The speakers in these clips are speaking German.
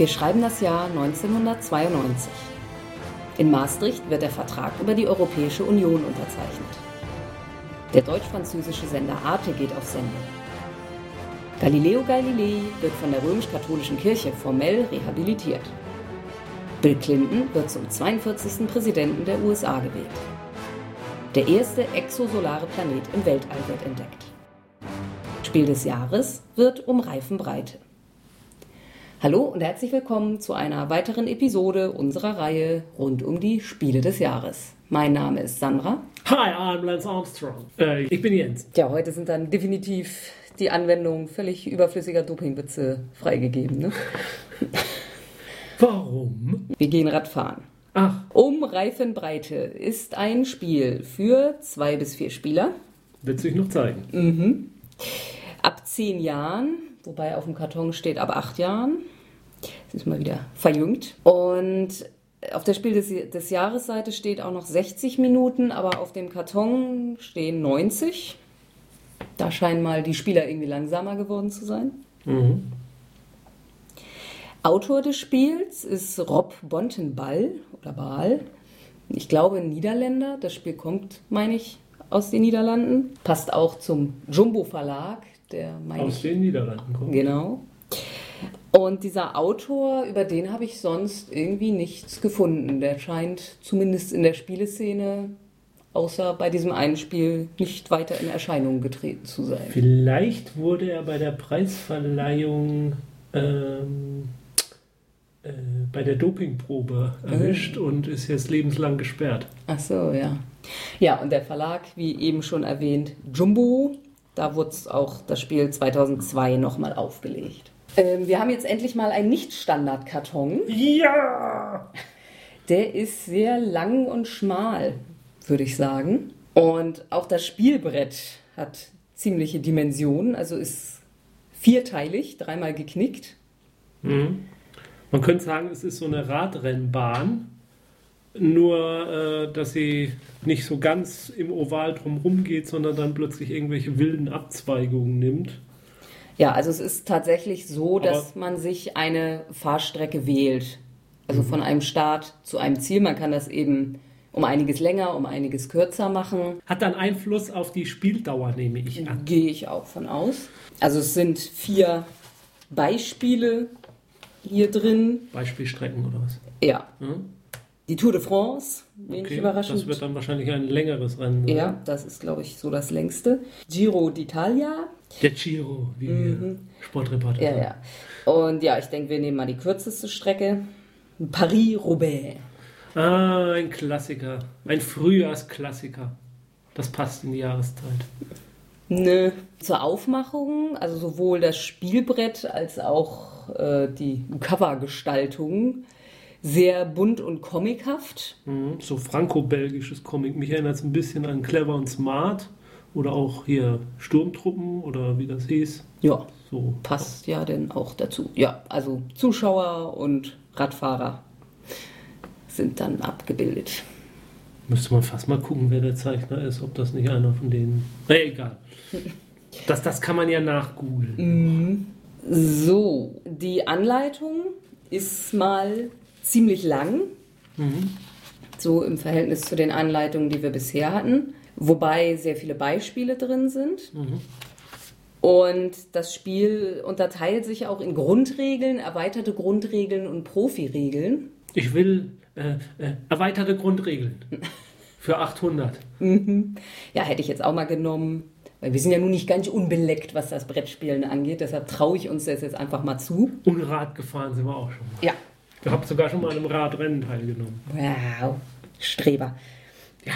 Wir schreiben das Jahr 1992. In Maastricht wird der Vertrag über die Europäische Union unterzeichnet. Der deutsch-französische Sender Arte geht auf Sendung. Galileo Galilei wird von der römisch-katholischen Kirche formell rehabilitiert. Bill Clinton wird zum 42. Präsidenten der USA gewählt. Der erste exosolare Planet im Weltall wird entdeckt. Spiel des Jahres wird um Reifenbreite. Hallo und herzlich willkommen zu einer weiteren Episode unserer Reihe rund um die Spiele des Jahres. Mein Name ist Sandra. Hi, I'm Lance Armstrong. Äh, ich bin Jens. Ja, heute sind dann definitiv die Anwendung völlig überflüssiger Dopingwitze freigegeben. Ne? Warum? Wir gehen Radfahren. Ach, Um Reifenbreite ist ein Spiel für zwei bis vier Spieler wird sich noch zeigen. ab zehn Jahren, wobei auf dem Karton steht ab acht Jahren. Das ist mal wieder verjüngt. Und auf der Spiel des, des Jahresseite steht auch noch 60 Minuten, aber auf dem Karton stehen 90. Da scheinen mal die Spieler irgendwie langsamer geworden zu sein. Mhm. Autor des Spiels ist Rob Bontenball oder Baal. Ich glaube ein Niederländer. Das Spiel kommt, meine ich, aus den Niederlanden. Passt auch zum Jumbo Verlag, der meine Aus ich den Niederlanden kommt. Genau. Und dieser Autor, über den habe ich sonst irgendwie nichts gefunden. Der scheint zumindest in der Spieleszene, außer bei diesem einen Spiel, nicht weiter in Erscheinung getreten zu sein. Vielleicht wurde er bei der Preisverleihung ähm, äh, bei der Dopingprobe erwischt und ist jetzt lebenslang gesperrt. Ach so, ja. Ja, und der Verlag, wie eben schon erwähnt, Jumbo, da wurde auch das Spiel 2002 nochmal aufgelegt. Ähm, wir haben jetzt endlich mal einen Nicht-Standard-Karton. Ja! Der ist sehr lang und schmal, würde ich sagen. Und auch das Spielbrett hat ziemliche Dimensionen, also ist vierteilig, dreimal geknickt. Mhm. Man könnte sagen, es ist so eine Radrennbahn, nur äh, dass sie nicht so ganz im Oval drumherum geht, sondern dann plötzlich irgendwelche wilden Abzweigungen nimmt. Ja, also es ist tatsächlich so, Aber- dass man sich eine Fahrstrecke wählt. Also von einem Start zu einem Ziel. Man kann das eben um einiges länger, um einiges kürzer machen. Hat dann Einfluss auf die Spieldauer, nehme ich an. Gehe ich auch von aus. Also es sind vier Beispiele hier drin. Beispielstrecken oder was? Ja. Hm? Die Tour de France, wenig Okay, überraschend. das wird dann wahrscheinlich ein längeres Rennen sein. ja, das ist, glaube ich, so das längste. Giro d'Italia. Der Giro, wie wir Sportreporter Mhm. Ja, ja. Und ja, ich denke, wir nehmen mal die kürzeste Strecke. Paris-Roubaix. Ah, ein Klassiker. Ein Frühjahrsklassiker. Das passt in die Jahreszeit. Ne. Zur Aufmachung, also sowohl das Spielbrett als auch äh, die Covergestaltung, sehr bunt und comichaft. Mhm. So franco-belgisches Comic. Mich erinnert es ein bisschen an Clever und Smart. Oder auch hier Sturmtruppen oder wie das hieß. Ja, So. passt ja denn auch dazu. Ja, also Zuschauer und Radfahrer sind dann abgebildet. Müsste man fast mal gucken, wer der Zeichner ist, ob das nicht einer von denen. Na egal. Das, das kann man ja nachgoogeln. So, die Anleitung ist mal ziemlich lang, so im Verhältnis zu den Anleitungen, die wir bisher hatten, wobei sehr viele Beispiele drin sind. Und das Spiel unterteilt sich auch in Grundregeln, erweiterte Grundregeln und Profiregeln. Ich will äh, äh, erweiterte Grundregeln für 800. Ja, hätte ich jetzt auch mal genommen, weil wir sind ja nun nicht ganz unbeleckt, was das Brettspielen angeht. Deshalb traue ich uns das jetzt einfach mal zu. Und Rad gefahren sind wir auch schon mal. Ja. Ich habe sogar schon mal an einem Radrennen teilgenommen. Wow, Streber. Ja.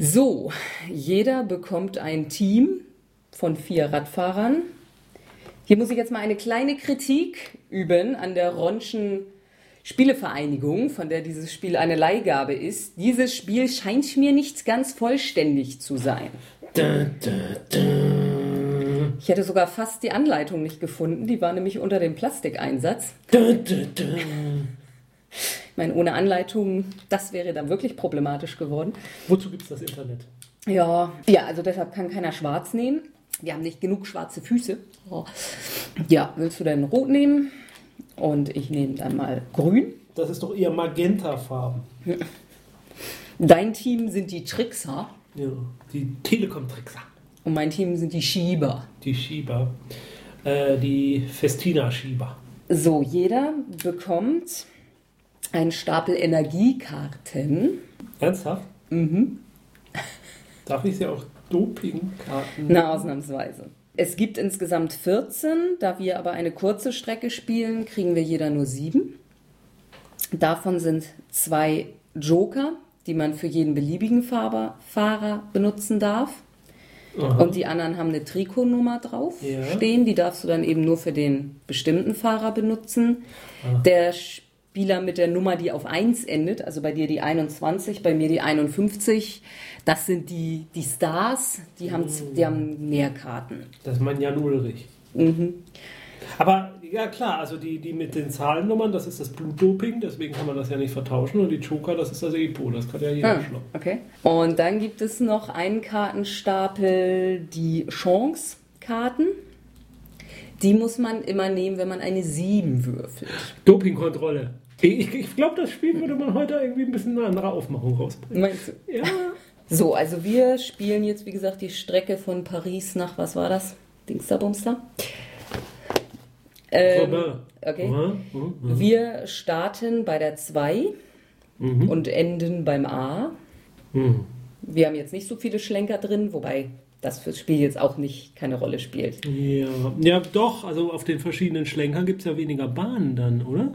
So, jeder bekommt ein Team von vier Radfahrern. Hier muss ich jetzt mal eine kleine Kritik üben an der Ronschen Spielevereinigung, von der dieses Spiel eine Leihgabe ist. Dieses Spiel scheint mir nicht ganz vollständig zu sein. Da, da, da. Ich hätte sogar fast die Anleitung nicht gefunden, die war nämlich unter dem Plastikeinsatz. Meine, ohne Anleitung, das wäre dann wirklich problematisch geworden. Wozu gibt es das Internet? Ja, ja, also deshalb kann keiner schwarz nehmen. Wir haben nicht genug schwarze Füße. Oh. Ja, willst du denn rot nehmen? Und ich nehme dann mal grün. Das ist doch eher Magentafarben. Dein Team sind die Trickser Ja, die Telekom-Trickser. und mein Team sind die Schieber. Die Schieber. Äh, die Festina-Schieber. So, jeder bekommt einen Stapel Energiekarten. Ernsthaft? Mhm. Darf ich sie auch Dopingkarten? Na, ausnahmsweise. Es gibt insgesamt 14, da wir aber eine kurze Strecke spielen, kriegen wir jeder nur sieben. Davon sind zwei Joker, die man für jeden beliebigen Fahrer, Fahrer benutzen darf. Aha. Und die anderen haben eine Trikotnummer drauf Ja. stehen. Die darfst du dann eben nur für den bestimmten Fahrer benutzen. Der Spieler mit der Nummer, die auf 1 endet, also bei dir die 21, bei mir die 51, das sind die, die Stars, die haben, die haben Nährkarten. Das ist mein Jan Ulrich. Mhm. Aber ja klar, also die, die mit den Zahlennummern, das ist das Blutdoping, deswegen kann man das ja nicht vertauschen. Und die Joker, das ist das EPO, das kann ja jeder Ah, schlucken. okay. Und dann gibt es noch einen Kartenstapel, die Chance-Karten. Die muss man immer nehmen, wenn man eine 7 würfelt. Dopingkontrolle. Ich, ich glaube, das Spiel würde man heute irgendwie ein bisschen eine andere Aufmachung rausbringen. Meinst du? Ja. So, also wir spielen jetzt, wie gesagt, die Strecke von Paris nach, was war das? Dingsterbumster. Ähm, okay. Mhm, mhm. Wir starten bei der 2 Mhm. und enden beim A. Mhm. Wir haben jetzt nicht so viele Schlenker drin, wobei das fürs Spiel jetzt auch nicht keine Rolle spielt. Ja. ja, doch, also auf den verschiedenen Schlenkern gibt es ja weniger Bahnen dann, oder?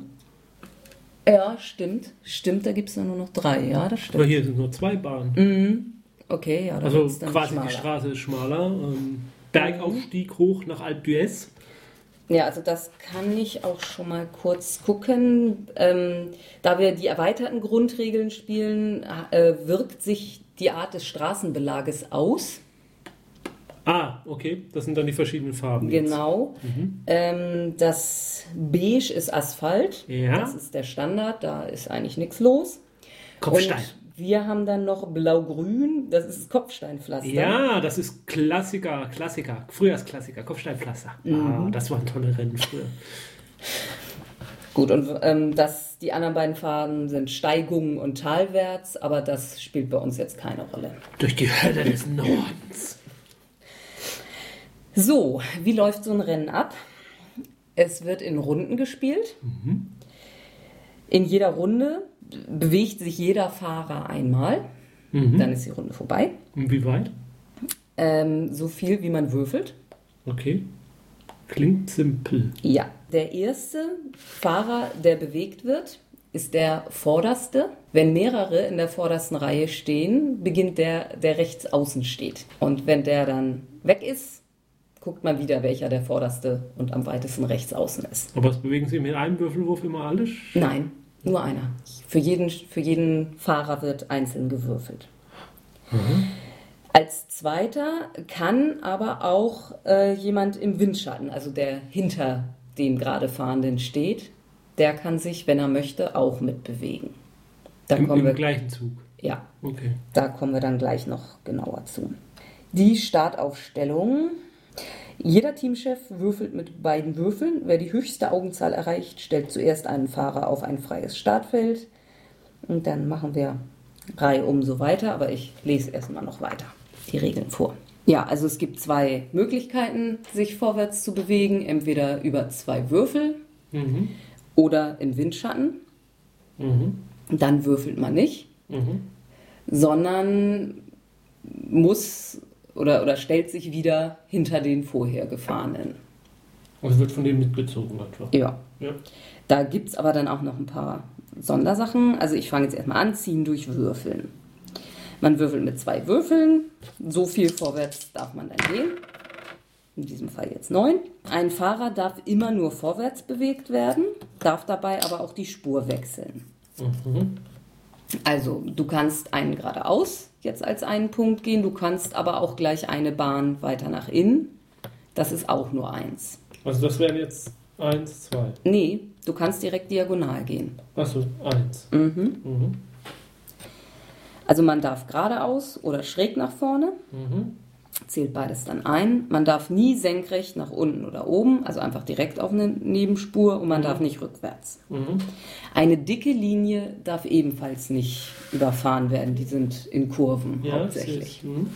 Ja, stimmt. Stimmt, da gibt es nur noch drei. Ja, das Aber stimmt. hier sind nur zwei Bahnen. Mhm. Okay, ja, da Also quasi schmaler. die Straße ist schmaler. Ähm, Bergaufstieg hoch nach Alpe d'Huez. Ja, also das kann ich auch schon mal kurz gucken. Ähm, da wir die erweiterten Grundregeln spielen, äh, wirkt sich die Art des Straßenbelages aus. Ah, okay. Das sind dann die verschiedenen Farben. Genau. Ähm, das Beige ist Asphalt. Ja. Das ist der Standard, da ist eigentlich nichts los. Kopfstein. Und wir haben dann noch Blau-Grün, das ist Kopfsteinpflaster. Ja, das ist Klassiker, Klassiker, Frühjahrsklassiker, Kopfsteinpflaster. Mhm. Ah, das waren tolle Rennen früher. Gut, und ähm, das, die anderen beiden Farben sind Steigung und Talwärts, aber das spielt bei uns jetzt keine Rolle. Durch die Hölle des Nordens. So, wie läuft so ein Rennen ab? Es wird in Runden gespielt. In jeder Runde bewegt sich jeder Fahrer einmal. Dann ist die Runde vorbei. Und wie weit? Ähm, so viel, wie man würfelt. Okay. Klingt simpel. Ja. Der erste Fahrer, der bewegt wird, ist der vorderste. Wenn mehrere in der vordersten Reihe stehen, beginnt der, der rechts außen steht. Und wenn der dann weg ist, guckt man wieder, welcher der vorderste und am weitesten rechts außen ist. Aber es bewegen sich mit einem Würfelwurf immer alle? Nein, nur einer. Für jeden, für jeden Fahrer wird einzeln gewürfelt. Als zweiter kann aber auch äh, jemand im Windschatten, also der hinter dem gerade Fahrenden steht, der kann sich, wenn er möchte, auch mitbewegen. Da Im, kommen im wir, gleichen Zug. ja, Okay. da kommen wir dann gleich noch genauer zu. Die Startaufstellung. Jeder Teamchef würfelt mit beiden Würfeln. Wer die höchste Augenzahl erreicht, stellt zuerst einen Fahrer auf ein freies Startfeld. Und dann machen wir Reihe um so weiter. Aber ich lese erstmal noch weiter die Regeln vor. Ja, also es gibt zwei Möglichkeiten, sich vorwärts zu bewegen. Entweder über zwei Würfel Mhm. oder im Windschatten. Mhm. Dann würfelt man nicht. Mhm. sondern muss oder, oder stellt sich wieder hinter den vorher gefahrenen. Also wird von dem mitgezogen einfach. Ja. Ja. Da gibt es aber dann auch noch ein paar Sondersachen. Also ich fange jetzt erstmal an, ziehen durch Würfeln. Man würfelt mit zwei Würfeln. So viel vorwärts darf man dann gehen. In diesem Fall jetzt neun. Ein Fahrer darf immer nur vorwärts bewegt werden, darf dabei aber auch die Spur wechseln. Mhm. Also, du kannst einen geradeaus jetzt als einen Punkt gehen, du kannst aber auch gleich eine Bahn weiter nach innen. Das ist auch nur eins. Also das wären jetzt eins, zwei. Nee, du kannst direkt diagonal gehen. Achso, eins. Mhm. Mhm. Also man darf geradeaus oder schräg nach vorne. Mhm. Zählt beides dann ein. Man darf nie senkrecht nach unten oder oben, also einfach direkt auf eine Nebenspur und man darf nicht rückwärts. Eine dicke Linie darf ebenfalls nicht überfahren werden, die sind in Kurven Ja, hauptsächlich. mhm.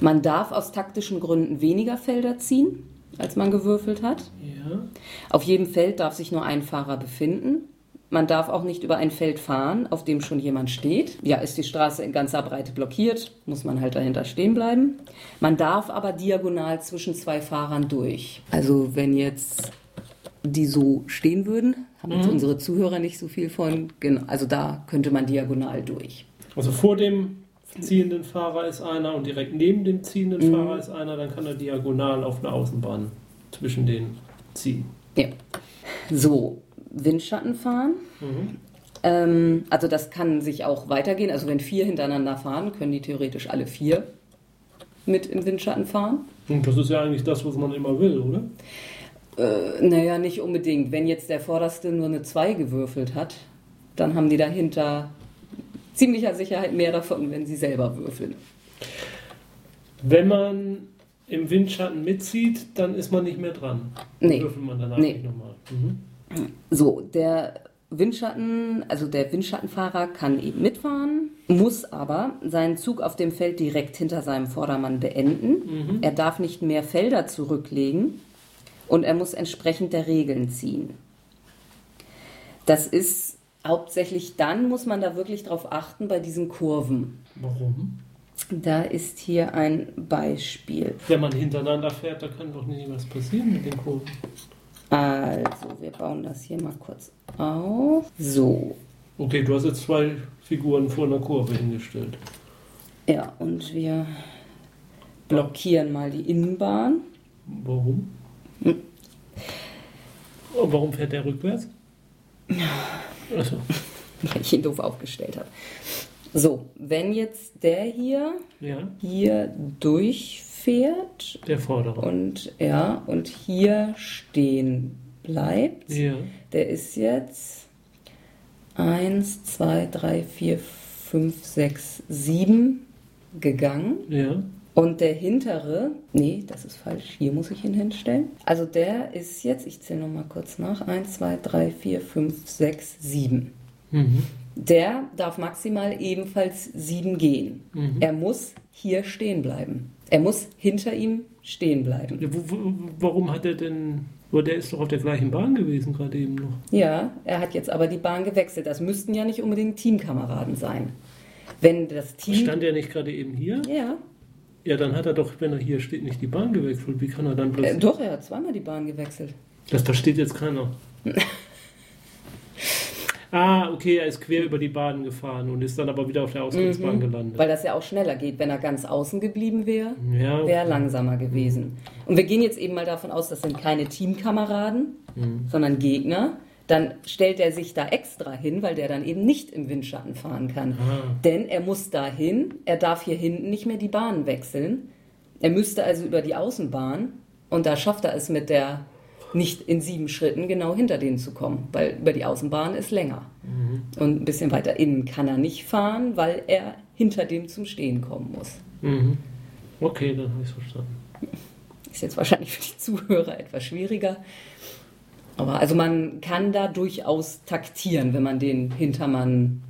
Man darf aus taktischen Gründen weniger Felder ziehen, als man gewürfelt hat. Ja. Auf jedem Feld darf sich nur ein Fahrer befinden. Man darf auch nicht über ein Feld fahren, auf dem schon jemand steht. Ja, ist die Straße in ganzer Breite blockiert, muss man halt dahinter stehen bleiben. Man darf aber diagonal zwischen zwei Fahrern durch. Also wenn jetzt die so stehen würden, haben jetzt unsere Zuhörer nicht so viel von. Genau, also da könnte man diagonal durch. Also vor dem ziehenden Fahrer ist einer und direkt neben dem ziehenden Mhm. Fahrer ist einer, dann kann er diagonal auf eine Außenbahn zwischen denen ziehen. Ja. So, Windschatten fahren. Mhm. Ähm, also das kann sich auch weitergehen. Also wenn vier hintereinander fahren, können die theoretisch alle vier mit im Windschatten fahren. Und das ist ja eigentlich das, was man immer will, oder? Äh, naja, nicht unbedingt. Wenn jetzt der Vorderste nur eine 2 gewürfelt hat, dann haben die dahinter ziemlicher Sicherheit mehr davon, wenn sie selber würfeln. Wenn man im Windschatten mitzieht, dann ist man nicht mehr dran. Dann Nee. Würfelt man danach Nee. nicht nochmal. Mhm. So, der Windschatten, also der Windschattenfahrer kann eben mitfahren, muss aber seinen Zug auf dem Feld direkt hinter seinem Vordermann beenden. Er darf nicht mehr Felder zurücklegen und er muss entsprechend der Regeln ziehen. Das ist hauptsächlich dann, muss man da wirklich drauf achten, bei diesen Kurven. Warum? Da ist hier ein Beispiel. Wenn man hintereinander fährt, da kann doch nicht was passieren mit den Kurven. Also, wir bauen das hier mal kurz auf. So, Okay, du hast jetzt zwei Figuren vor einer Kurve hingestellt. Ja, und wir blockieren mal die Innenbahn. Warum? Hm. Und warum fährt der rückwärts? Also, weil ich ihn doof aufgestellt habe. So, wenn jetzt der hier ja, hier durchfährt der Vordere. und ja und hier stehen bleibt, ja, der ist jetzt 1, 2, 3, 4, 5, 6, 7 gegangen. ja. Und der hintere, nee, das ist falsch, hier muss ich ihn hinstellen. Also der ist jetzt, ich zähle nochmal kurz nach, 1, 2, 3, 4, 5, 6, 7. Mhm. Der darf maximal ebenfalls 7 gehen. Mhm. Er muss hier stehen bleiben. Er muss hinter ihm stehen bleiben. Ja, wo, wo, warum hat er denn. Aber der ist doch auf der gleichen Bahn gewesen, gerade eben noch. Ja, er hat jetzt aber die Bahn gewechselt. Das müssten ja nicht unbedingt Teamkameraden sein. Wenn das Team. Stand er nicht gerade eben hier? ja, Ja, dann hat er doch, wenn er hier steht, nicht die Bahn gewechselt. Wie kann er dann äh, plötzlich. doch, er hat zweimal die Bahn gewechselt. Das versteht jetzt keiner. ah, okay, er ist quer über die Bahn gefahren und ist dann aber wieder auf der Ausgangsbahn gelandet. Weil das ja auch schneller geht. Wenn er ganz außen geblieben wäre, Ja, wäre langsamer gewesen. Und wir gehen jetzt eben mal davon aus, das sind keine Teamkameraden, sondern Gegner. Dann stellt er sich da extra hin, weil der dann eben nicht im Windschatten fahren kann. Ah. Denn er muss dahin, er darf hier hinten nicht mehr die Bahn wechseln. Er müsste also über die Außenbahn und da schafft er es mit der nicht in sieben Schritten genau hinter denen zu kommen, weil über die Außenbahn ist länger. Und ein bisschen weiter innen kann er nicht fahren, weil er hinter dem zum Stehen kommen muss. Mhm. Okay, dann habe ich es verstanden. Ist jetzt wahrscheinlich für die Zuhörer etwas schwieriger. Aber also man kann da durchaus taktieren, wenn man den Hintermann,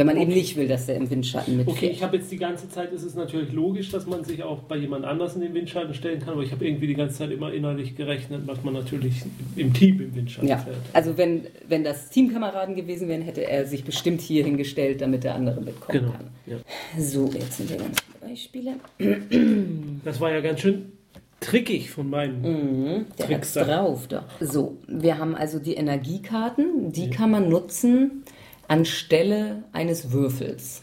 wenn man eben Okay. nicht will, dass der im Windschatten mitfährt. Okay, ich habe jetzt die ganze Zeit, ist es natürlich logisch, dass man sich auch bei jemand anders in den Windschatten stellen kann, aber ich habe irgendwie die ganze Zeit immer innerlich gerechnet, dass man natürlich im Team im Windschatten ja, fährt. also wenn, wenn das Teamkameraden gewesen wären, hätte er sich bestimmt hier hingestellt, damit der andere mitkommen Genau. kann. Ja. So, jetzt sind wir ganz Beispiele. Das war ja ganz schön trickig von meinem. Mhm, der Trickster. drauf da. So, wir haben also die Energiekarten, die kann man nutzen anstelle eines Würfels.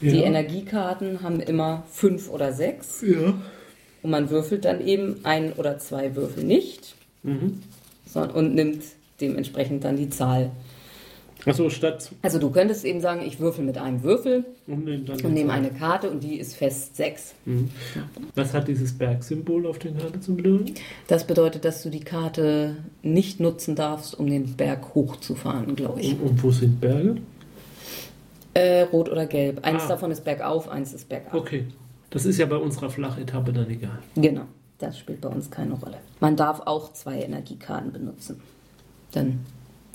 Die Ja. Energiekarten haben immer fünf oder sechs Ja. und man würfelt dann eben ein oder zwei Würfel nicht Mhm. sondern, und nimmt dementsprechend dann die Zahl. Achso, statt. Also du könntest eben sagen, ich würfel mit einem Würfel Und nehm dann und nehme eine Karte und die ist fest sechs. Mhm. Was hat dieses Bergsymbol auf der Karte zu bedeuten? Das bedeutet, dass du die Karte nicht nutzen darfst, um den Berg hochzufahren, glaube ich. Und, und wo sind Berge? Äh, rot oder gelb. Eins Ah. davon ist bergauf, eins ist bergab. Okay, Das ist ja bei unserer Flachetappe dann egal. Genau, das spielt bei uns keine Rolle. Man darf auch zwei Energiekarten benutzen. Dann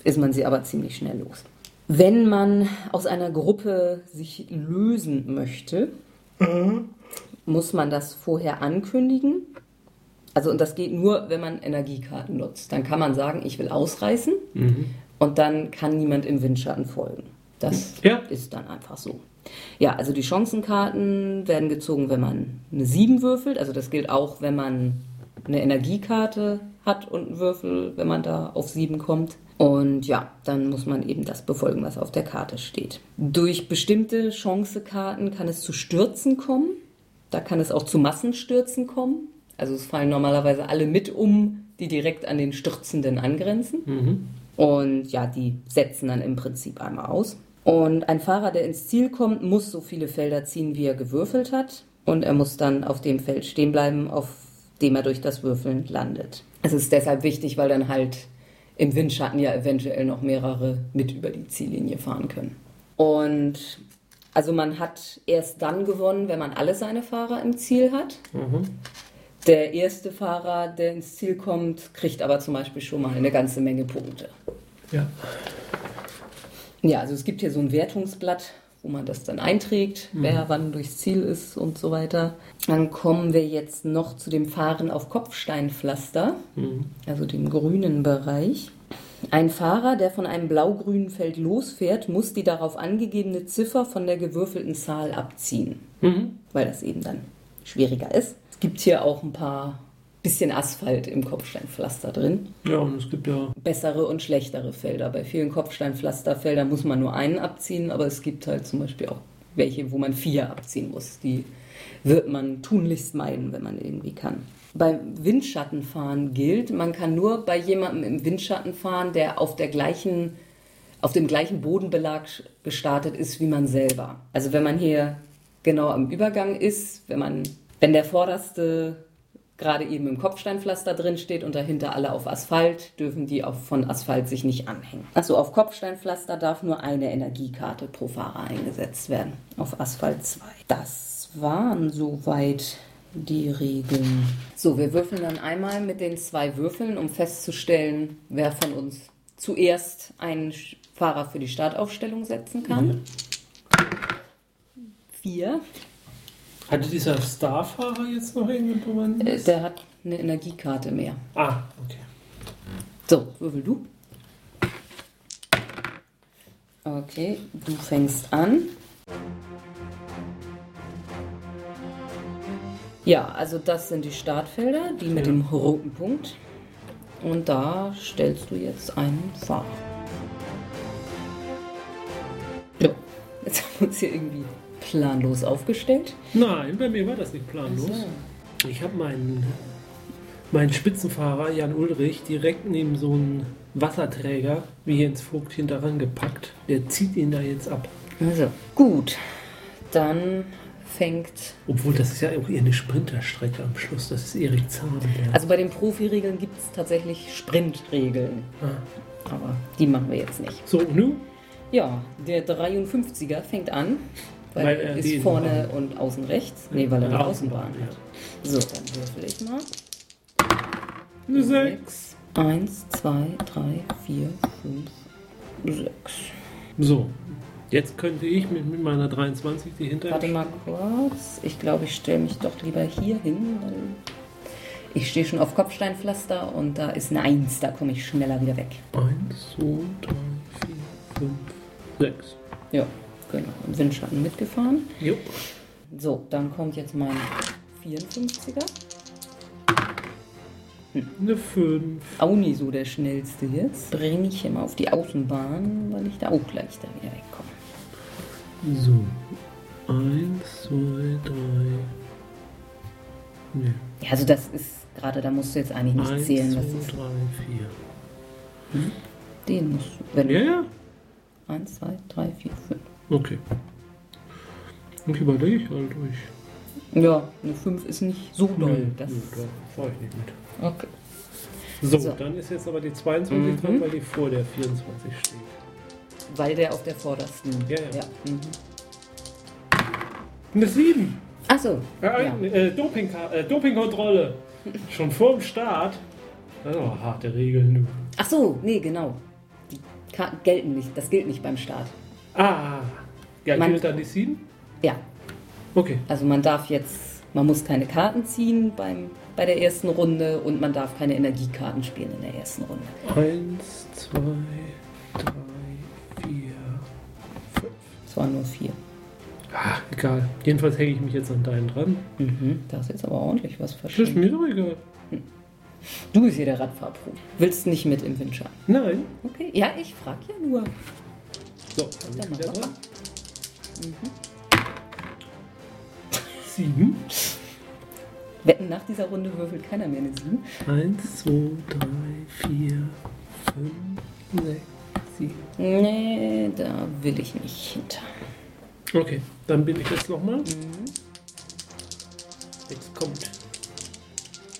ist man sie aber ziemlich schnell los. Wenn man aus einer Gruppe sich lösen möchte, muss man das vorher ankündigen. Also, und das geht nur, wenn man Energiekarten nutzt. Dann kann man sagen, ich will ausreißen und dann kann niemand im Windschatten folgen. Das Ja. ist dann einfach so. Ja, also die Chancenkarten werden gezogen, wenn man eine 7 würfelt. Also das gilt auch, wenn man eine Energiekarte hat und einen Würfel, wenn man da auf 7 kommt. Und ja, dann muss man eben das befolgen, was auf der Karte steht. Durch bestimmte Chancekarten kann es zu Stürzen kommen. Da kann es auch zu Massenstürzen kommen. Also es fallen normalerweise alle mit um, die direkt an den Stürzenden angrenzen. Und ja, die setzen dann im Prinzip einmal aus. Und ein Fahrer, der ins Ziel kommt, muss so viele Felder ziehen, wie er gewürfelt hat. Und er muss dann auf dem Feld stehen bleiben, auf dem er durch das Würfeln landet. Es ist deshalb wichtig, weil dann halt im Windschatten ja eventuell noch mehrere mit über die Ziellinie fahren können. Und also man hat erst dann gewonnen, wenn man alle seine Fahrer im Ziel hat. Der erste Fahrer, der ins Ziel kommt, kriegt aber zum Beispiel schon mal eine ganze Menge Punkte. Ja. Ja, also es gibt hier so ein Wertungsblatt, wo man das dann einträgt, wer wann durchs Ziel ist und so weiter. Dann kommen wir jetzt noch zu dem Fahren auf Kopfsteinpflaster, also dem grünen Bereich. Ein Fahrer, der von einem blau-grünen Feld losfährt, muss die darauf angegebene Ziffer von der gewürfelten Zahl abziehen, weil das eben dann schwieriger ist. Es gibt hier auch ein paar bisschen Asphalt im Kopfsteinpflaster drin Ja, und es gibt ja. bessere und schlechtere Felder. Bei vielen Kopfsteinpflasterfeldern muss man nur einen abziehen, aber es gibt halt zum Beispiel auch welche, wo man vier abziehen muss. Die wird man tunlichst meiden, wenn man irgendwie kann. Beim Windschattenfahren gilt, man kann nur bei jemandem im Windschatten fahren, der auf der gleichen, auf dem gleichen Bodenbelag gestartet ist wie man selber. Also wenn man hier genau am Übergang ist, wenn man, wenn der vorderste gerade eben im Kopfsteinpflaster drin steht und dahinter alle auf Asphalt, dürfen die auch von Asphalt sich nicht anhängen. Also auf Kopfsteinpflaster darf nur eine Energiekarte pro Fahrer eingesetzt werden. Auf Asphalt zwei. Das waren soweit die Regeln. So, wir würfeln dann einmal mit den zwei Würfeln, um festzustellen, wer von uns zuerst einen Fahrer für die Startaufstellung setzen kann. Vier. Hatte dieser Starfahrer jetzt noch irgendeine Äh, Bewandtnis? Der hat eine Energiekarte mehr. Ah, okay. So, würfel du. Okay, du fängst an. Ja, also das sind die Startfelder, die mit dem roten Punkt. Und da stellst du jetzt einen Fahrer. Ja, jetzt haben wir uns hier irgendwie planlos aufgestellt. Nein, bei mir war das nicht planlos. Ach Ich habe meinen, meinen Spitzenfahrer Jan Ulrich direkt neben so einen Wasserträger wie Jens Vogt hinterher gepackt. Der zieht ihn da jetzt ab. Also, gut. Dann fängt Obwohl, das ist ja auch eher eine Sprinterstrecke am Schluss. Das ist Erik Zahn. Also bei den Profiregeln gibt es tatsächlich Sprintregeln. Ah. Aber die machen wir jetzt nicht. So, und nu? Ja, der 53er fängt an. Weil, Weil er er ist vorne und außen rechts. Nee, weil er eine Ja, Außenbahn Außenbahn, hat. So, dann würfel ich mal. Eine Sechs. Eins, zwei, drei, vier, fünf, sechs. So, jetzt könnte ich mit, mit meiner 23 die hinter. Warte mal kurz. Ich glaube, ich stelle mich doch lieber hier hin, weil ich stehe schon auf Kopfsteinpflaster und da ist eine Eins. Da komme ich schneller wieder weg. Eins, zwei, drei, vier, fünf, sechs. Ja, genau. Im Windschatten mitgefahren. Jo. So, dann kommt jetzt mein 54er. Eine fünf. Auch nie so der schnellste jetzt. Bringe ich immer auf die Außenbahn, weil ich da auch gleich da wieder wegkomme. So. Eins, zwei, drei. Nee. Ja, also das ist gerade, da musst du jetzt eigentlich nicht Eins, zählen. zwei, Das ist, drei, vier. den musst du. Wenn Ja, ja. Eins, zwei, drei, vier, fünf. Okay. Und überlege ich halt durch. Ja, eine 5 ist nicht so doll. Das, Nö, da fahre ich nicht mit. okay. So, So. dann ist jetzt aber die 22 Mhm. dran, weil die vor der 24 steht. Weil der auf der vordersten. Ja, ja. Mhm. Eine 7. Ach so. Ja, ja. Äh, Doping, äh, Dopingkontrolle. Schon vor dem Start. Das sind aber harte Regeln. Du. Ach so, nee, genau. Die Karten gelten nicht. Das gilt nicht beim Start. Ah. Ja, Man- dann die sieben? Ja, Okay. also man darf jetzt, man muss keine Karten ziehen beim, bei der ersten Runde und man darf keine Energiekarten spielen in der ersten Runde. Eins, zwei, drei, vier, fünf. Es waren nur vier. Ah, egal. Jedenfalls hänge ich mich jetzt an deinen dran. Mhm, da ist jetzt aber ordentlich was Das ist verschwunden. mir doch egal. Du bist hier der Radfahrprofi. Willst nicht mit im Windschatten? Nein. Okay, ja, ich frag ja nur. So, dann Dann Sieben. Wetten, nach dieser Runde würfelt keiner mehr eine 7. Eins, zwei, drei, vier, fünf, sechs, sieben. Nee, da will ich nicht hinter. Okay, dann bin ich jetzt nochmal. Jetzt kommt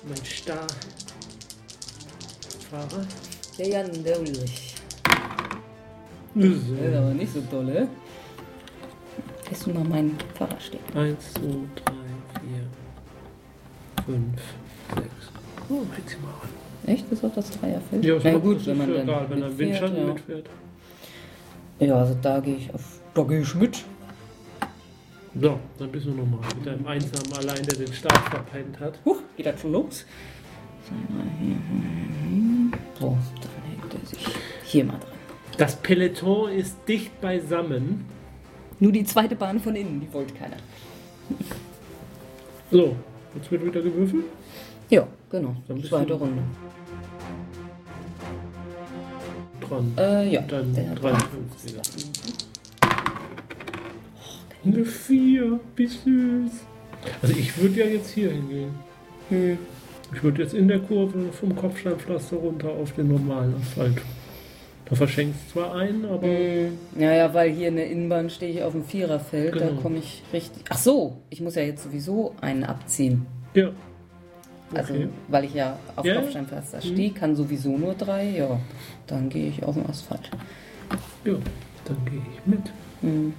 mein Starfahrer. Der Jan, der Ulrich. Das ist aber nicht so doll, ey. Lässt du mal meinen Fahrradsteg? Eins, zwei, drei, vier, fünf, sechs. Oh, krieg sie mal an. Echt? Das ist auch das Dreierfeld? Ja, ist Na gut, ist wenn man dann egal, wenn er Windschatten ja. mitfährt. Ja, also da gehe ich auf. Da gehe ich mit. So, dann bist du nochmal mit deinem Einsamen allein, der den Start verpennt hat. Huch, geht das schon los? So, dann hängt er sich hier mal dran. Das Peloton ist dicht beisammen. Nur die zweite Bahn von innen, die wollte keiner. So, jetzt wird wieder gewürfelt. Ja, genau. Dann Zweite Runde. Dran. Äh, ja. Dann der 53. Eine 4, wie süß. Also ich würde ja jetzt hier hingehen. Hm. Ich würde jetzt in der Kurve vom Kopfsteinpflaster runter auf den normalen Asphalt. Da verschenkst du zwar einen, aber Hm, Ja, ja, weil hier in der Innenbahn stehe ich auf dem Viererfeld, da Genau. komme ich richtig. Ach so, ich muss ja jetzt sowieso einen abziehen. ja. Also, Okay. weil ich ja auf Ja. Kopfsteinpflaster Mhm. stehe, kann sowieso nur drei. Ja, dann gehe ich auf den Asphalt. Ja, dann gehe ich mit. Mhm.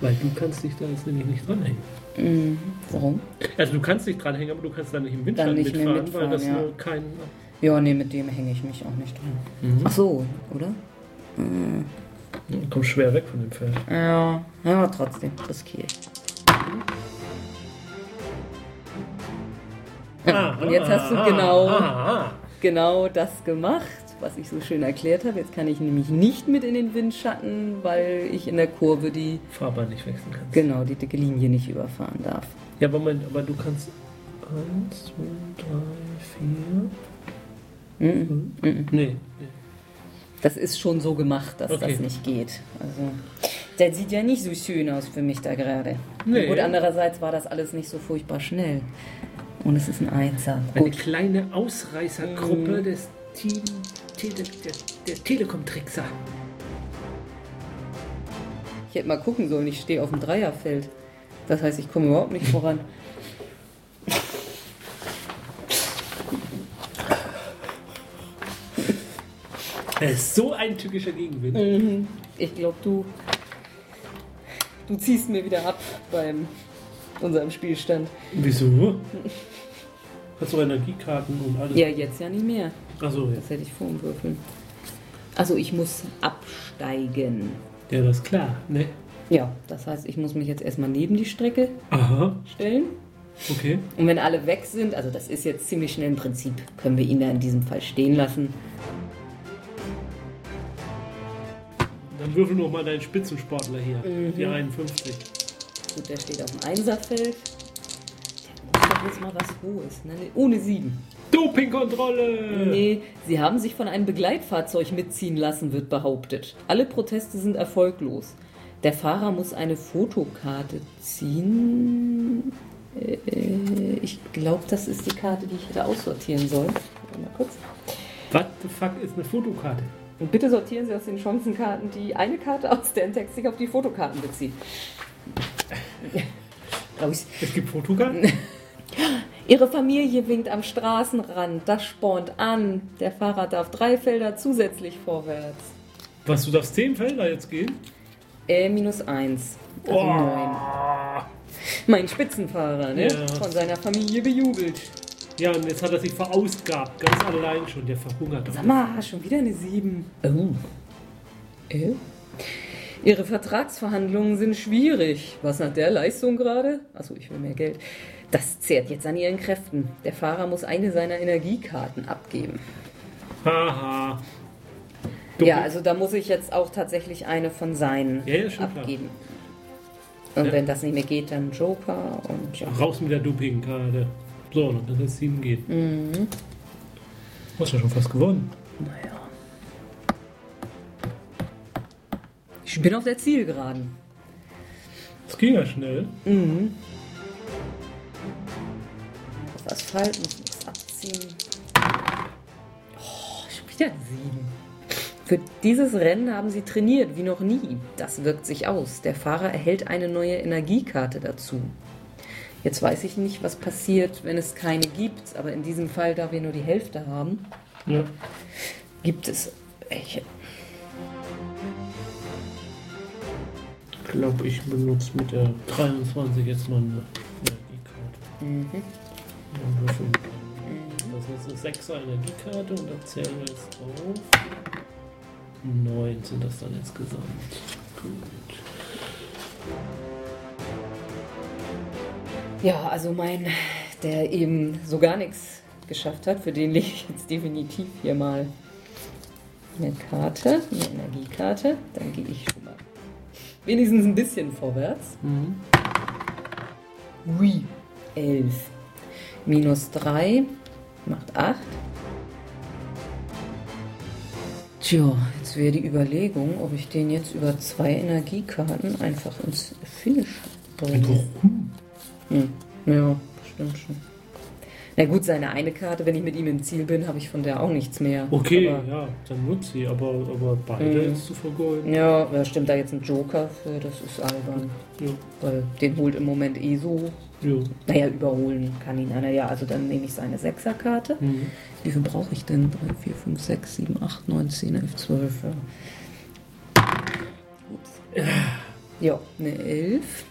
Weil du kannst dich da jetzt nämlich nicht dranhängen. Mhm. Warum? Also du kannst dich dranhängen, aber du kannst dann nicht im Dann Windschatten nicht mehr mitfahren, mitfahren, weil das ja. nur kein... Ja, nee, mit dem hänge ich mich auch nicht dran. Mhm. Ach so, oder? Du kommst schwer weg von dem Feld. Ja, ja, trotzdem, riskiere ich. Ah, und jetzt hast du ah, genau- ah, ah. Genau das gemacht, was ich so schön erklärt habe. Jetzt kann ich nämlich nicht mit in den Windschatten, weil ich in der Kurve die, Fahrbahn nicht wechseln kannst. genau, die dicke Linie nicht überfahren darf. Ja, aber, Moment, aber du kannst... Eins, zwei, drei, vier... Mhm. Nee, nee. Das ist schon so gemacht, dass Okay. das nicht geht. Also, der sieht ja nicht so schön aus für mich da gerade. Nee. Gut, andererseits war das alles nicht so furchtbar schnell. Und es ist ein Einser. Eine Gut. kleine Ausreißergruppe Mhm. des Team Tele, der, der Telekom-Trickser. Ich hätte mal gucken sollen, ich stehe auf dem Dreierfeld. Das heißt, ich komme überhaupt nicht voran. Das ist so ein tückischer Gegenwind. Mhm. Ich glaube, du, du ziehst mir wieder ab beim unserem Spielstand. Wieso? Hast du Energiekarten und alles? Ja, jetzt ja nicht mehr. Achso, ja. Das hätte ich vor dem Würfeln. Also ich muss absteigen. Ja, das ist klar, ne? Ja, das heißt, ich muss mich jetzt erstmal neben die Strecke Aha, stellen. okay. Und wenn alle weg sind, also das ist jetzt ziemlich schnell im Prinzip, können wir ihn da in diesem Fall stehen lassen. Dann würfel noch mal deinen Spitzensportler hier. Mhm. Die 51. Gut, der steht auf dem Einserfeld. Der muss doch jetzt mal was Hohes. Ne? Ohne sieben. Dopingkontrolle! Nee, sie haben sich von einem Begleitfahrzeug mitziehen lassen, wird behauptet. Alle Proteste sind erfolglos. Der Fahrer muss eine Fotokarte ziehen. Äh, ich glaube, das ist die Karte, die ich hätte aussortieren sollen. Mal kurz. What the fuck ist eine Fotokarte? Und bitte sortieren Sie aus den Chancenkarten die eine Karte aus, deren Text sich auf die Fotokarten bezieht. Es gibt Fotokarten? Ihre Familie winkt am Straßenrand. Das spornt an. Der Fahrer darf drei Felder zusätzlich vorwärts. Was, du darfst 10 Felder jetzt gehen? Äh, minus eins. Also Oh. neun. Mein Spitzenfahrer, ne? Ja. Von seiner Familie bejubelt. Ja, und jetzt hat er sich verausgabt, ganz allein schon, der verhungert. Sag mal, schon wieder eine 7. Oh. Äh? Ihre Vertragsverhandlungen sind schwierig. Was nach der Leistung gerade? Achso, ich will mehr Geld. Das zehrt jetzt an ihren Kräften. Der Fahrer muss eine seiner Energiekarten abgeben. Haha. Ja, also da muss ich jetzt auch tatsächlich eine von seinen Ja, ja, schon klar. abgeben. Und Ja. wenn das nicht mehr geht, dann Joker und ja. Raus mit der Dopingkarte. So, dann ist 7 geht. Mhm. Du hast ja schon fast gewonnen. Naja. Ich bin auf der Zielgeraden. Das ging ja schnell. Mhm. Auf Asphalt muss nichts abziehen. Oh, schon wieder eine 7. Für dieses Rennen haben sie trainiert wie noch nie. Das wirkt sich aus. Der Fahrer erhält eine neue Energiekarte dazu. Jetzt weiß ich nicht, was passiert, wenn es keine gibt, aber in diesem Fall, da wir nur die Hälfte haben, Ja. gibt es welche. Ich glaube, ich benutze mit der 23 jetzt noch eine Energiekarte. Mhm. Das ist eine 6er Energiekarte und da zählen wir jetzt drauf. 9 sind das dann insgesamt. Gut. Ja, also mein, der eben so gar nichts geschafft hat, für den lege ich jetzt definitiv hier mal eine Karte, eine Energiekarte. Dann gehe ich schon mal wenigstens ein bisschen vorwärts. Mhm. Ui, 11. Minus 3 macht 8. Tja, jetzt wäre die Überlegung, ob ich den jetzt über zwei Energiekarten einfach ins Finish bringe. Hm. Ja, stimmt schon. Na gut, seine eine Karte, wenn ich mit ihm im Ziel bin, habe ich von der auch nichts mehr. Okay, Aber, ja, dann nutze sie, aber, aber beide Mhm. jetzt zu vergeuden. ja, da stimmt da jetzt ein Joker für, das ist albern. Ja. Weil den holt im Moment eh so. Ja. Naja, überholen kann ihn einer. Ja, also dann nehme ich seine Sechserkarte. Mhm. Wie viel brauche ich denn? 3, 4, 5, 6, 7, 8, 9, 10, 11, 12. Ja. Ups. Ja, eine 11.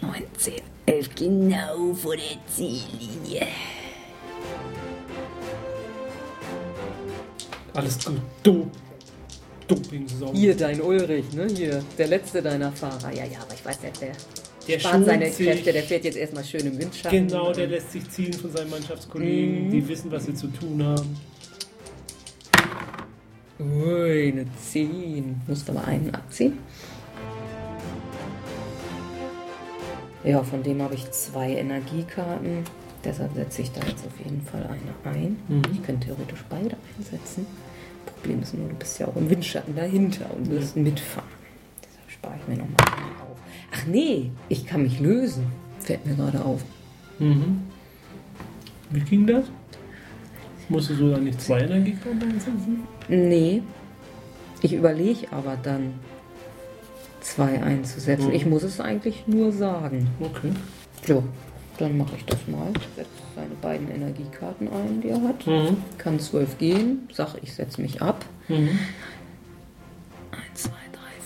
1, 2, 3, 4, 5, 6, 7, 8, 9, 10, 11. Genau vor der Ziellinie. Alles gut. Du. Doping-Sau. Hier dein Ulrich, ne? Hier, der letzte deiner Fahrer. Ja, ja, aber ich weiß nicht, der, Der spart seine sich. Kräfte. Der fährt jetzt erstmal schön im Windschatten. Genau, der lässt sich ziehen von seinen Mannschaftskollegen. Mhm. Die wissen, was sie zu tun haben. Ui, eine 10. Musst aber einen abziehen. Ja, von dem habe ich zwei Energiekarten. Deshalb setze ich da jetzt auf jeden Fall eine ein. Mhm. Ich könnte theoretisch beide einsetzen. Problem ist nur, du bist ja auch im Windschatten dahinter und wirst mitfahren. Deshalb spare ich mir nochmal einen auf. Ach nee, ich kann mich lösen. Fällt mir gerade auf. Mhm. Wie ging das? Musst du so dann nicht zwei Energiekarten einsetzen? Nee. Ich überlege aber dann, zwei einzusetzen. Mhm. Ich muss es eigentlich nur sagen. Okay. Ja, dann mache ich das mal. Setze seine beiden Energiekarten ein, die er hat. Mhm. Kann zwölf gehen. Sag, ich setze mich ab. Mhm. 1, 2, 3,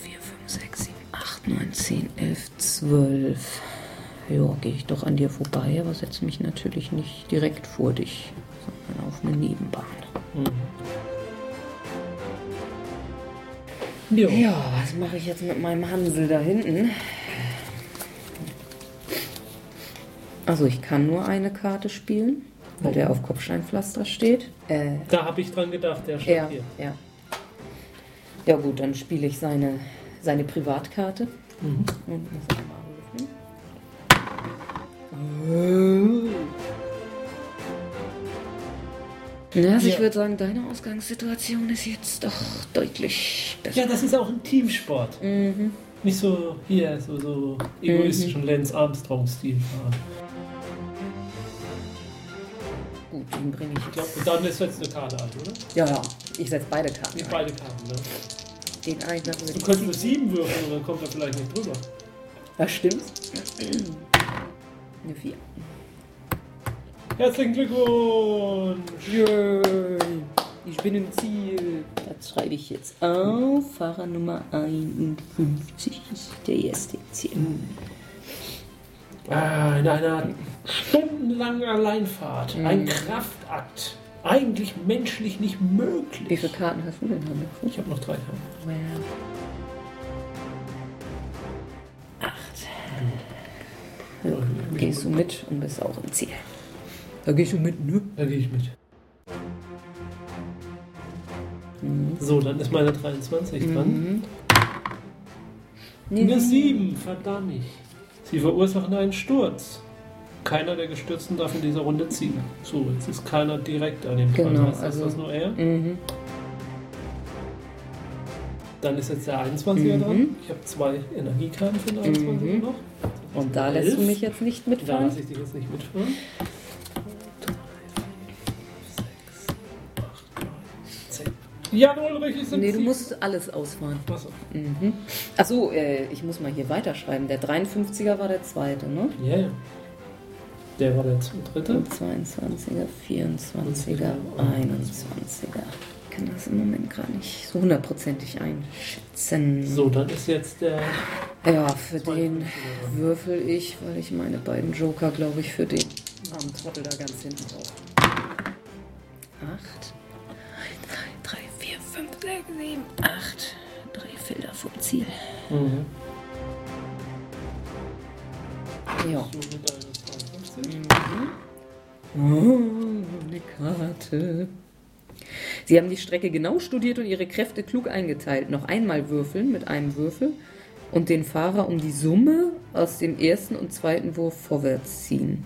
4, 5, 6, 7, 8, 9, 10, 11, 12. Ja, gehe ich doch an dir vorbei, aber setze mich natürlich nicht direkt vor dich, sondern auf eine Nebenbahn. Ja. Ja, was mache ich jetzt mit meinem Hansel da hinten? Also ich kann nur eine Karte spielen, weil der auf Kopfsteinpflaster steht. Äh, Da habe ich dran gedacht, der steht ja, hier. ja. Ja gut, dann spiele ich seine, seine Privatkarte. Mhm. Und muss ich mal rufen. Ja, also ich Ja. würde sagen, deine Ausgangssituation ist jetzt doch deutlich besser. Ja, das ist auch ein Teamsport. Mhm. Nicht so hier, so, so egoistisch und Lance Armstrong-Stil fahren. Gut, den bringe ich Ich glaube, dann ist jetzt eine Karte an, oder? Ja, ja, ich setze beide Karten. Ein. beide Karten, ne? Den einen lassen wir Du könntest ziehen. 7 würfeln und dann kommt er vielleicht nicht drüber. Das stimmt. Eine 4. Herzlichen Glückwunsch! Yay. ich bin im Ziel. Das schreibe ich jetzt auf. Fahrer Nummer 51 ist der erste Ziel. Ah, in einer stundenlangen Alleinfahrt. Ein Kraftakt. Eigentlich menschlich nicht möglich. Wie viele Karten hast du denn, Hannes? Ich habe noch drei Karten. Acht. Gehst du mit und bist auch im Ziel. Da gehst du mit, ne? Da gehe ich mit. So, dann ist meine 23 dran. Eine 7, verdammt. Sie verursachen einen Sturz. Keiner der Gestürzten darf in dieser Runde ziehen. So, jetzt ist keiner direkt an dem dran. Genau, Heißt also- das nur er? Mhm. Dann ist jetzt der 21er Mhm. dran. Ich habe zwei Energiekarten für den 21er Mhm. noch. Und da lässt du mich jetzt nicht Da mitfahren. lasse ich dich jetzt nicht mitfahren. Jan Ulrich ist im Nee, du musst alles ausfahren. Achso. Mhm. Achso, äh, ich muss mal hier weiterschreiben. Der 53er war der zweite, ne? Ja, ja. Der war der dritte. Und 22er, 24er, 21er. Ich kann das im Moment gar nicht so hundertprozentig einschätzen. So, dann ist jetzt der. Ja, für den 52er dran. würfel ich, weil ich meine beiden Joker, glaube ich, für den armen Trottel da ganz hinten drauf. 7, 8. Drei Felder vom Ziel. Mhm. Ja. 52. Oh, eine Karte. Sie haben die Strecke genau studiert und ihre Kräfte klug eingeteilt. Noch einmal würfeln mit einem Würfel und den Fahrer um die Summe aus dem ersten und zweiten Wurf vorwärts ziehen.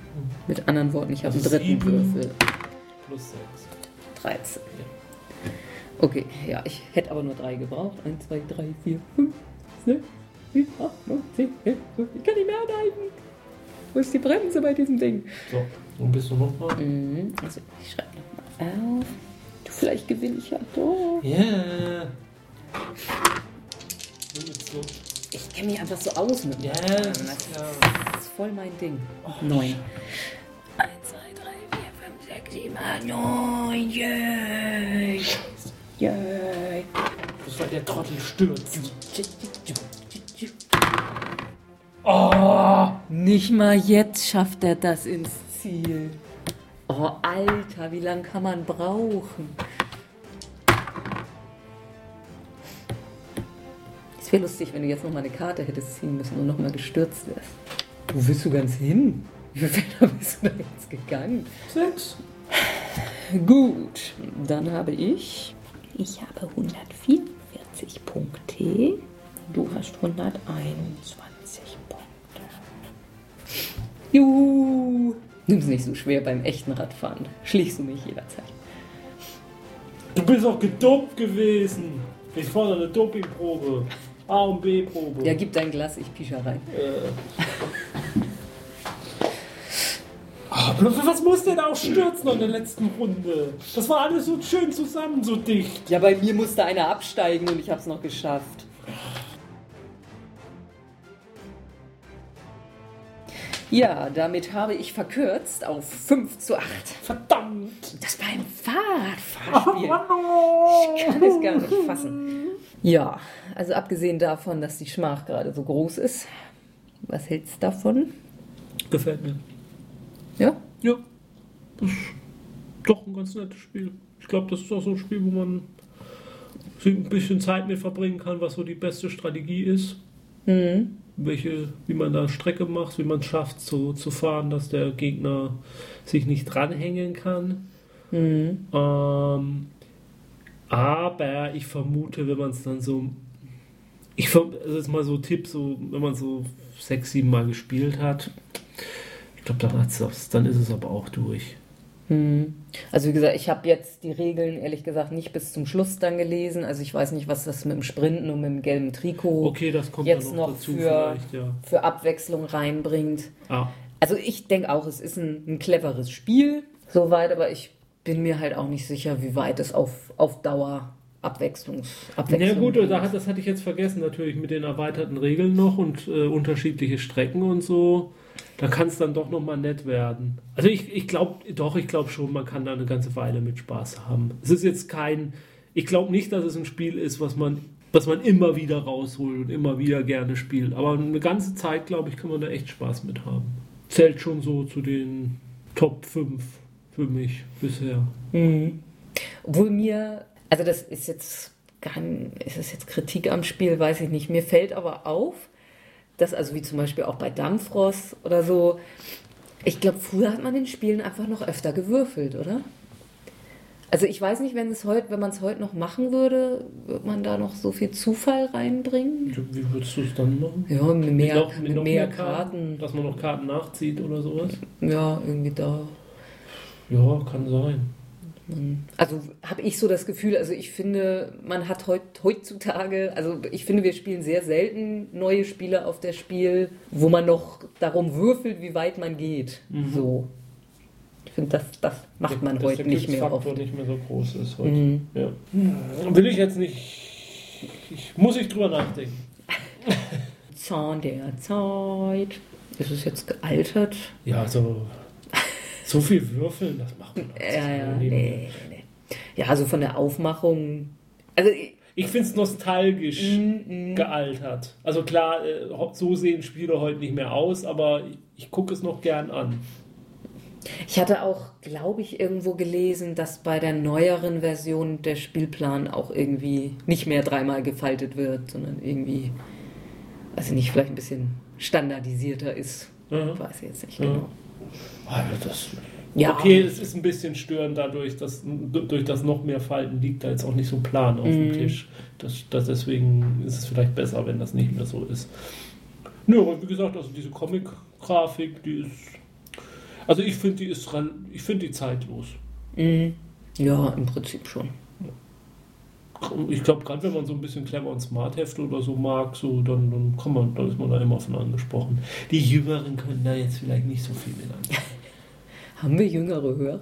Mit anderen Worten, ich habe einen dritten sieben. Würfel. Plus 6. 13. Okay, ja, ich hätte aber nur drei gebraucht. 1, 2, 3, 4, 5, 6, 7, 8, 9, 10, 11, 12. Ich kann nicht mehr anhalten. Wo ist die Bremse bei diesem Ding? So, und bist du nochmal? Mhm, also ich schreibe nochmal auf. Du, vielleicht gewinne ich ja doch. So. Ich kenne mich einfach so aus mit Ja, Namen. das Das ist voll mein Ding. Neun. 1, 2, 3, 4, 5, 6, 7, 8, 9. Yay. Yay. Das war der Trottel stürzt. Oh! Nicht mal jetzt schafft er das ins Ziel. Oh, Alter, wie lange kann man brauchen? Es wäre lustig, wenn du jetzt noch mal eine Karte hättest ziehen müssen und noch mal gestürzt wärst. Wo willst du ganz hin? Wie viel Fehler bist du da jetzt gegangen? Sechs. Gut, dann habe ich. Ich habe 144 Punkte. Du hast 121 Punkte. Juhu! Nimm's nicht so schwer beim echten Radfahren. Schlichst du mich jederzeit. Du bist auch gedopt gewesen. Ich fordere eine Dopingprobe. A und B-Probe. Ja, gib dein Glas, ich pische rein. Ah, was muss denn auch stürzen in der letzten Runde? Das war alles so schön zusammen, so dicht. Ja, bei mir musste einer absteigen und ich hab's noch geschafft. Ja, damit habe ich verkürzt auf 5 zu 8. Verdammt. Das war ein Fahrradfahrspiel. Ich kann es gar nicht fassen. Ja, also abgesehen davon, dass die Schmach gerade so groß ist, was hältst du davon? Gefällt mir. Ja? Ja. Das ist doch ein ganz nettes Spiel. Ich glaube, das ist auch so ein Spiel, wo man ein bisschen Zeit mit verbringen kann, was so die beste Strategie ist. Mhm. Welche, wie man da Strecke macht, wie man es schafft zu, zu fahren, dass der Gegner sich nicht dranhängen kann. Mhm. Ähm, aber ich vermute, wenn man es dann so. Ich verm- das ist mal so ein Tipp, so, wenn man so sechs, sieben Mal gespielt hat. Ich glaube, dann, dann ist es aber auch durch. Mhm. Also wie gesagt, ich habe jetzt die Regeln ehrlich gesagt nicht bis zum Schluss dann gelesen. Also ich weiß nicht, was das mit dem Sprinten und mit dem gelben Trikot Okay, das kommt jetzt noch, noch für, ja. für Abwechslung reinbringt. Ah, Also ich denke auch, es ist ein, ein cleveres Spiel, soweit, aber ich bin mir halt auch nicht sicher, wie weit es auf, auf Dauer Abwechslungs Ja Abwechslung. gut, da hat, das hatte ich jetzt vergessen, natürlich mit den erweiterten Regeln noch und äh, unterschiedliche Strecken und so. Da kann es dann doch nochmal nett werden. Also ich, ich glaube, doch, ich glaube schon, man kann da eine ganze Weile mit Spaß haben. Es ist jetzt kein, ich glaube nicht, dass es ein Spiel ist, was man, was man immer wieder rausholt und immer wieder gerne spielt. Aber eine ganze Zeit, glaube ich, kann man da echt Spaß mit haben. Zählt schon so zu den Top 5 für mich bisher. Mhm. Obwohl mir, also das ist jetzt kein, ist das jetzt Kritik am Spiel, weiß ich nicht. Mir fällt aber auf, dass also wie zum Beispiel auch bei Dampfrost oder so, ich glaube, früher hat man in Spielen einfach noch öfter gewürfelt, oder? Also ich weiß nicht, wenn es heute, wenn man es heute noch machen würde, wird man da noch so viel Zufall reinbringen? Wie würdest du es dann machen? Ja, mit mehr, noch- mit noch mehr Karten. Dass man noch Karten nachzieht oder sowas? Ja, irgendwie da. Ja, kann sein. Also habe ich so das Gefühl, also ich finde, man hat heut, heutzutage, also ich finde, wir spielen sehr selten neue Spiele auf der Spiel, wo man noch darum würfelt, wie weit man geht. So. Ich finde, das, das macht man heute nicht mehr oft. nicht mehr so groß ist heute. Mhm. Ja. Will ich jetzt nicht. Ich, muss ich drüber nachdenken. Zahn der Zeit. Ist es jetzt gealtert? Ja, so. So viel würfeln, das macht man doch Ja, ja, nee, nee. Ja, also von der Aufmachung. Also ich- finde es nostalgisch Mhm, gealtert. Also klar, äh, so sehen Spiele heute nicht mehr aus, aber ich, gucke es noch gern an. Ich hatte auch, glaube ich, irgendwo gelesen, dass bei der neueren Version der Spielplan auch irgendwie nicht mehr dreimal gefaltet wird, sondern irgendwie, weiß ich nicht, vielleicht ein bisschen standardisierter ist. Mhm. Weiß ich jetzt nicht Ja. genau. Also das, Ja. Okay, es ist ein bisschen störend dadurch, dass durch das noch mehr Falten liegt da jetzt auch nicht so plan auf dem Mhm. Tisch. Das, das deswegen ist es vielleicht besser, wenn das nicht mehr so ist. Nö, aber wie gesagt, also diese Comic-Grafik, die ist. Also ich finde, die ist ich finde die zeitlos. Mhm. Ja, im Prinzip schon. Ich glaube, gerade wenn man so ein bisschen clever und smart Hefte oder so mag, so, dann, dann kann man, dann ist man da immer von angesprochen. Die Jüngeren können da jetzt vielleicht nicht so viel mit anfangen. Haben wir jüngere Hörer?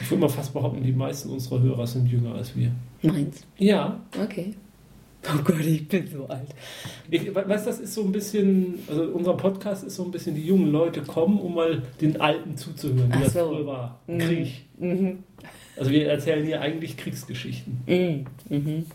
Ich würde mal fast behaupten, die meisten unserer Hörer sind jünger als wir. Meins. Ja, Okay. Oh Gott, ich bin so alt. Ich we- weiß, das ist so ein bisschen, also unser Podcast ist so ein bisschen, die jungen Leute kommen, um mal den Alten zuzuhören, wie Ach das so. früher war. Mhm. Krieg. Mhm. Also wir erzählen hier eigentlich Kriegsgeschichten. Mhm. Mhm.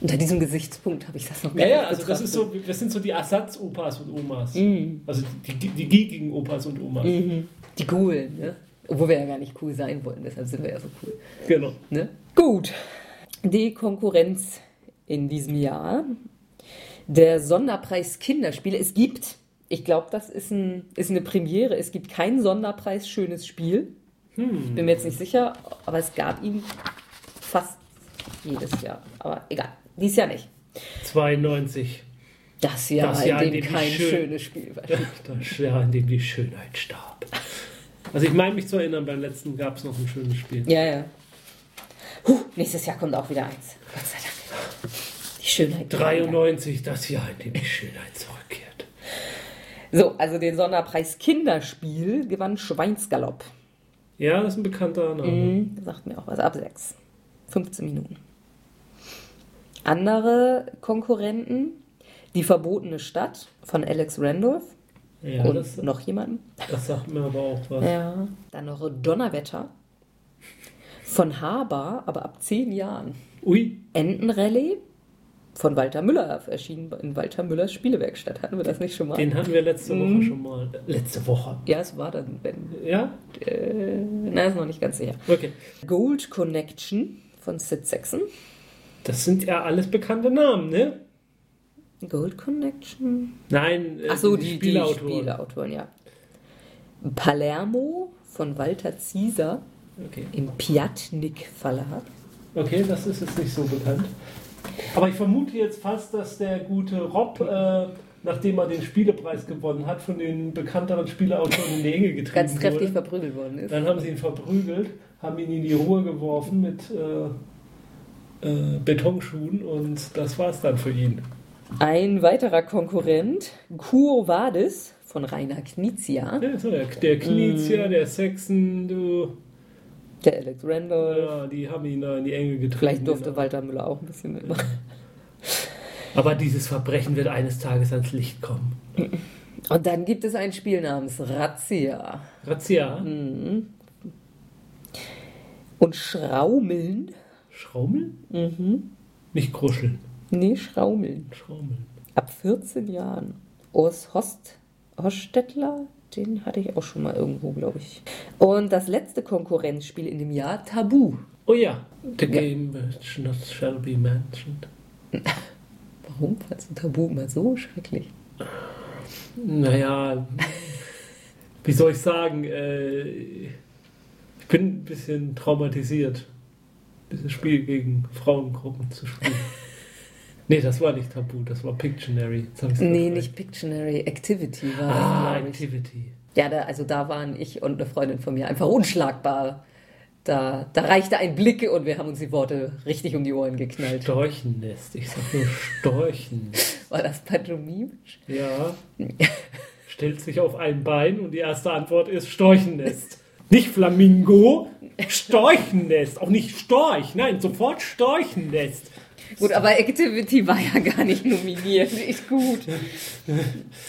Unter diesem Gesichtspunkt habe ich das noch Ja, gar ja, nicht also das, ist so, das sind so die Ersatz-Opas und Omas. Mhm. Also die, die, die geekigen Opas und Omas. Mhm. Die coolen, ne? Obwohl wir ja gar nicht cool sein wollen, deshalb sind wir ja so cool. Genau. Ne? Gut. Die Konkurrenz in diesem Jahr. Der Sonderpreis Kinderspiele. Es gibt, ich glaube, das ist, ein, ist eine Premiere, es gibt keinen Sonderpreis Schönes Spiel. Hm. Bin mir jetzt nicht sicher, aber es gab ihn fast jedes Jahr. Aber egal, dies Jahr nicht. 92. Das Jahr, Das Jahr, in in dem dem kein schön- schönes Spiel war. Das Jahr, in dem die Schönheit starb. Also ich meine mich zu erinnern, beim letzten gab es noch ein schönes Spiel. Ja, ja. Huh, nächstes Jahr kommt auch wieder eins. Gott sei Dank. Die Schönheit. 93, das Jahr, in dem die Schönheit zurückkehrt. So, also den Sonderpreis Kinderspiel gewann Schweinsgalopp. Ja, das ist ein bekannter Name. Mhm, sagt mir auch was. Ab 6. 15 Minuten. Andere Konkurrenten. Die verbotene Stadt von Alex Randolph. Ja, und das, noch jemanden. das sagt mir aber auch was. Ja. Dann noch Donnerwetter. Von Haber, aber ab 10 Jahren. Ui, Entenrallye von Walter Müller erschienen in Walter Müllers Spielewerkstatt. Hatten wir das nicht schon mal? den hatten wir letzte Woche Mhm. schon mal. Letzte Woche. ja, es war dann, wenn. Ja? Äh, nein, ist noch nicht ganz sicher. Okay. Gold Connection von Sid Saxon. Das sind ja alles bekannte Namen, ne? Gold Connection. Nein, äh, Ach so, die, die Spieleautoren. Spieleautoren, ja. Palermo von Walter Zieser Okay. im Piatnik Verlag. okay, das ist jetzt nicht so bekannt. Aber ich vermute jetzt fast, dass der gute Rob, äh, nachdem er den Spielepreis gewonnen hat, von den bekannteren Spieleautoren in die Enge getrieben Ganz kräftig wurde. verprügelt worden ist. Dann haben sie ihn verprügelt, haben ihn in die Ruhe geworfen mit äh, äh, Betonschuhen und das war's dann für ihn. Ein weiterer Konkurrent, Quo Vadis von Rainer Knizia. Ja, so der, der Knizia, der Saxon, du. Der Alex Randall. Ja, die haben ihn da in die Enge getrieben. Vielleicht durfte. Walter Müller auch ein bisschen mitmachen. Aber dieses Verbrechen wird eines Tages ans Licht kommen. Und dann gibt es ein Spiel namens Razzia. Razzia, Mhm. Und Schraumeln? Schraumeln? Mhm. Nicht kruscheln, Nee, Schraumeln. Schraumeln. Ab 14 Jahren. Urs Host, Hostetler, den hatte ich auch schon mal irgendwo, glaube ich. Und das letzte Konkurrenzspiel in dem Jahr, Tabu. Oh ja, the Ja. game which not shall be mentioned. Warum fandst du Tabu immer so schrecklich? Naja, wie soll ich sagen, äh, ich bin ein bisschen traumatisiert, dieses Spiel gegen Frauengruppen zu spielen. nee, das war nicht Tabu, das war Pictionary. Nee, nicht Pictionary, Activity war das, Ah, glaub ich. Activity. Ja, da, also da waren ich und eine Freundin von mir einfach unschlagbar. Da, da reichte ein Blick und wir haben uns die Worte richtig um die Ohren geknallt. Storchennest, ich sag nur Storchennest. War das pantomimisch? Ja, stellt sich auf ein Bein und die erste Antwort ist Storchennest. Nicht Flamingo, Storchennest. Auch nicht Storch, nein, sofort Storchennest. Gut, aber Activity war ja gar nicht nominiert. Ist gut.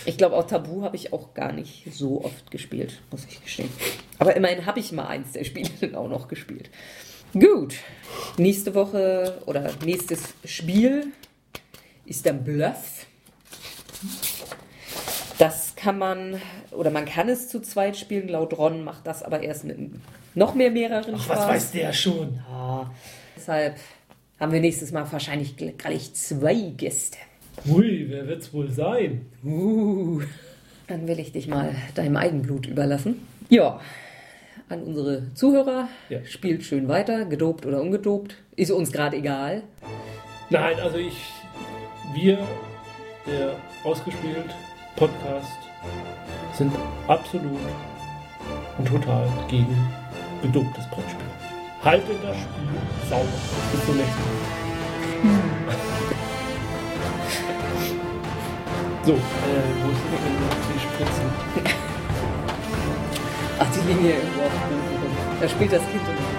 Ich glaube, auch Tabu habe ich auch gar nicht so oft gespielt, muss ich gestehen. Aber immerhin habe ich mal eins der Spiele dann auch noch gespielt. Gut. Nächste Woche oder nächstes Spiel ist dann Bluff. Das kann man, oder man kann es zu zweit spielen. Laut Ron macht das aber erst mit noch mehr mehreren Ach, Spaß. was weiß der schon? Ja, deshalb haben wir nächstes Mal wahrscheinlich gleich zwei Gäste. Ui, wer wird's wohl sein? Uh, dann will ich dich mal deinem Eigenblut überlassen. Ja, an unsere Zuhörer, Ja. spielt schön weiter, gedopt oder ungedopt. Ist uns gerade egal. Nein, also ich, wir, der ausgespielt Podcast, sind absolut und total gegen gedobtes Brettspiel. Haltet das Spiel sauber. Bis zum nächsten Mal. So, äh, wo sind wir denn die Spritzen? Ach, die Linie irgendwo auf dem Boden rum. Da spielt das Kind und